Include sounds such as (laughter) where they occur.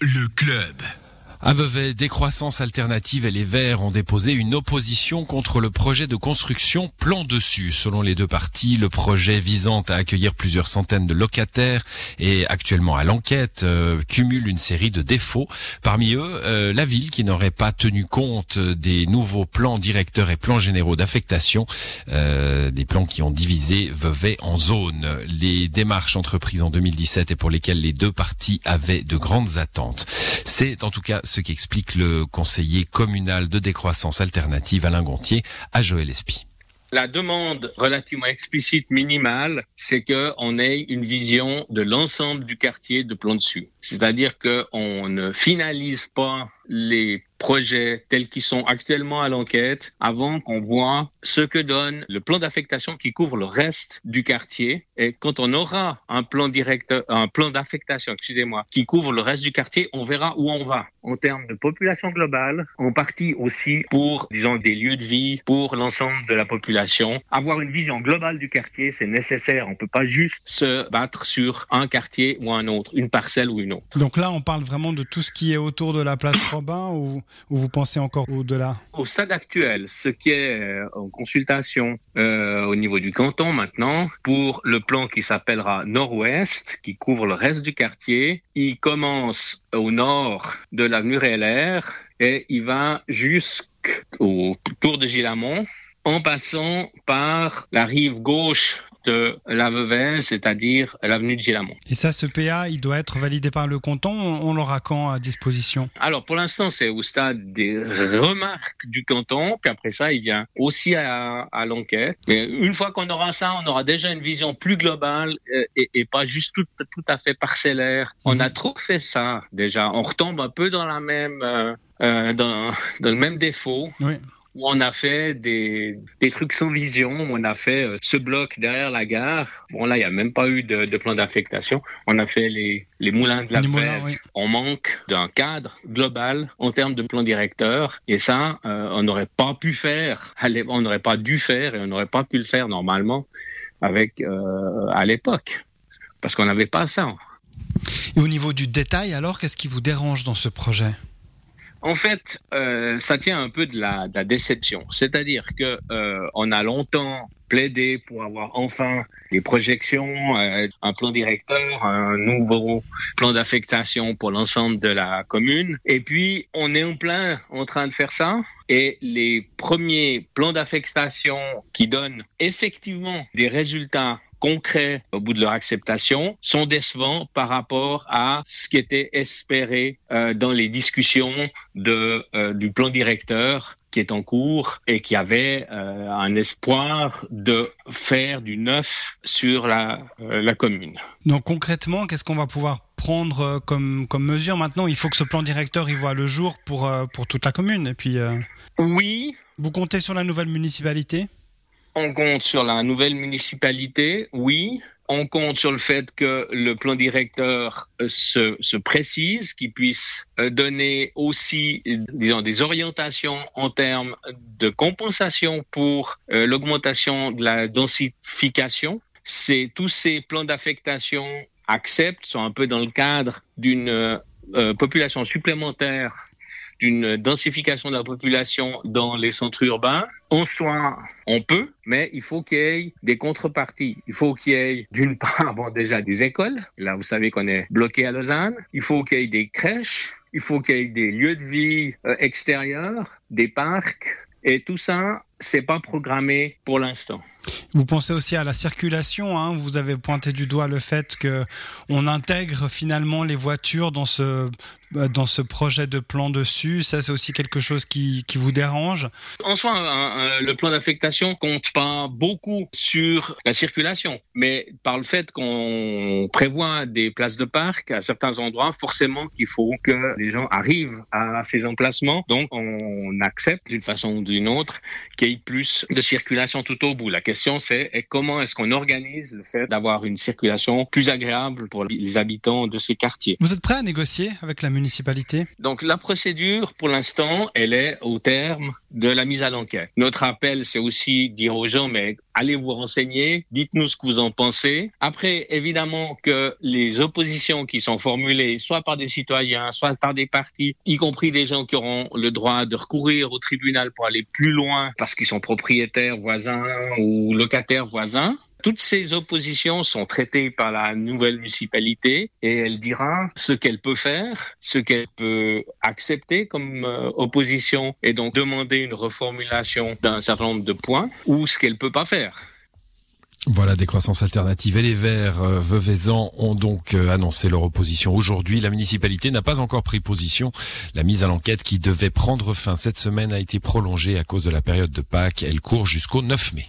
Le club. À Vevey, Décroissance Alternative et les Verts ont déposé une opposition contre le projet de construction Plan Dessus. Selon les deux parties, le projet visant à accueillir plusieurs centaines de locataires et actuellement à l'enquête euh, cumule une série de défauts. Parmi eux, euh, la ville qui n'aurait pas tenu compte des nouveaux plans directeurs et plans généraux d'affectation, euh, des plans qui ont divisé Vevey en zones. Les démarches entreprises en 2017 et pour lesquelles les deux parties avaient de grandes attentes. C'est en tout cas ce qu'explique le conseiller communal de décroissance alternative Alain Gontier à Joël Espy. La demande relativement explicite minimale, c'est qu'on ait une vision de l'ensemble du quartier de plan dessus. C'est-à-dire qu'on ne finalise pas les projets tels qu'ils sont actuellement à l'enquête avant qu'on voit ce que donne le plan d'affectation qui couvre le reste du quartier. Et quand on aura un plan direct, un plan d'affectation, excusez-moi, qui couvre le reste du quartier, on verra où on va en termes de population globale, en partie aussi pour, disons, des lieux de vie, pour l'ensemble de la population. Avoir une vision globale du quartier, c'est nécessaire. On peut pas juste se battre sur un quartier ou un autre, une parcelle ou une autre. Donc là, on parle vraiment de tout ce qui est autour de la place Robin ou, ou vous pensez encore au-delà? Au stade actuel, ce qui est euh, en consultation euh, au niveau du canton maintenant, pour le plan qui s'appellera Nord-Ouest, qui couvre le reste du quartier, il commence au nord de l'avenue RLR et il va jusqu'au tour de Gilamont en passant par la rive gauche de la c'est-à-dire l'avenue de Gilamont. Et ça, ce PA, il doit être validé par le canton. On l'aura quand à disposition? Alors, pour l'instant, c'est au stade des remarques du canton. Puis après ça, il vient aussi à, à l'enquête. Mais une fois qu'on aura ça, on aura déjà une vision plus globale euh, et, et pas juste tout, tout, à fait parcellaire. On a trop fait ça déjà. On retombe un peu dans la même, euh, euh dans, dans le même défaut. Oui où on a fait des, des trucs sans vision, on a fait euh, ce bloc derrière la gare. Bon là, il n'y a même pas eu de, de plan d'affectation. On a fait les, les moulins de la oui. On manque d'un cadre global en termes de plan directeur. Et ça, euh, on n'aurait pas pu faire, on n'aurait pas dû faire et on n'aurait pas pu le faire normalement avec euh, à l'époque. Parce qu'on n'avait pas ça. Et au niveau du détail, alors, qu'est-ce qui vous dérange dans ce projet? En fait, euh, ça tient un peu de la, de la déception. C'est-à-dire que euh, on a longtemps plaidé pour avoir enfin des projections, euh, un plan directeur, un nouveau plan d'affectation pour l'ensemble de la commune. Et puis, on est en plein en train de faire ça. Et les premiers plans d'affectation qui donnent effectivement des résultats concrets au bout de leur acceptation sont décevants par rapport à ce qui était espéré euh, dans les discussions de, euh, du plan directeur qui est en cours et qui avait euh, un espoir de faire du neuf sur la, euh, la commune. Donc concrètement, qu'est-ce qu'on va pouvoir prendre comme, comme mesure maintenant? Il faut que ce plan directeur y voit le jour pour, euh, pour toute la commune. Et puis, Oui, vous comptez sur la nouvelle municipalité? On compte sur la nouvelle municipalité, oui. On compte sur le fait que le plan directeur euh, se, se précise, qu'il puisse euh, donner aussi, disons, des orientations en termes de compensation pour euh, l'augmentation de la densification. C'est tous ces plans d'affectation acceptent, sont un peu dans le cadre d'une population supplémentaire d'une densification de la population dans les centres urbains. En soi, on peut, mais il faut qu'il y ait des contreparties. Il faut qu'il y ait, d'une part, (laughs) bon, déjà des écoles. Là, vous savez qu'on est bloqué à Lausanne. Il faut qu'il y ait des crèches. Il faut qu'il y ait des lieux de vie euh, extérieurs, des parcs. Et tout ça, c'est pas programmé pour l'instant. Vous pensez aussi à la circulation. Hein vous avez pointé du doigt le fait que on intègre finalement les voitures dans ce dans ce projet de plan dessus. Ça, c'est aussi quelque chose qui, qui vous dérange? En soi, un, un, le plan d'affectation compte pas beaucoup sur la circulation, mais par le fait qu'on prévoit des places de parc à certains endroits, forcément qu'il faut que les gens arrivent à ces emplacements. Donc, on accepte d'une façon ou d'une autre qu'il plus de circulation tout au bout. La question, c'est comment est-ce qu'on organise le fait d'avoir une circulation plus agréable pour les habitants de ces quartiers? Vous êtes prêt à négocier avec la municipalité? Donc la procédure, pour l'instant, elle est au terme de la mise à l'enquête. Notre appel, c'est aussi dire aux gens, mais allez vous renseigner, dites-nous ce que vous en pensez. Après, évidemment que les oppositions qui sont formulées, soit par des citoyens, soit par des partis, y compris des gens qui auront le droit de recourir au tribunal pour aller plus loin parce qu'ils sont propriétaires voisins ou locataires voisins, toutes ces oppositions sont traitées par la nouvelle municipalité et elle dira ce qu'elle peut faire, ce qu'elle peut accepter comme euh, opposition et donc demander une reformulation d'un certain nombre de points ou ce qu'elle peut pas faire. Voilà, des croissances alternatives et les Verts euh, ont donc euh, annoncé leur opposition aujourd'hui. La municipalité n'a pas encore pris position. La mise à l'enquête qui devait prendre fin cette semaine a été prolongée à cause de la période de Pâques. Elle court jusqu'au 9 mai.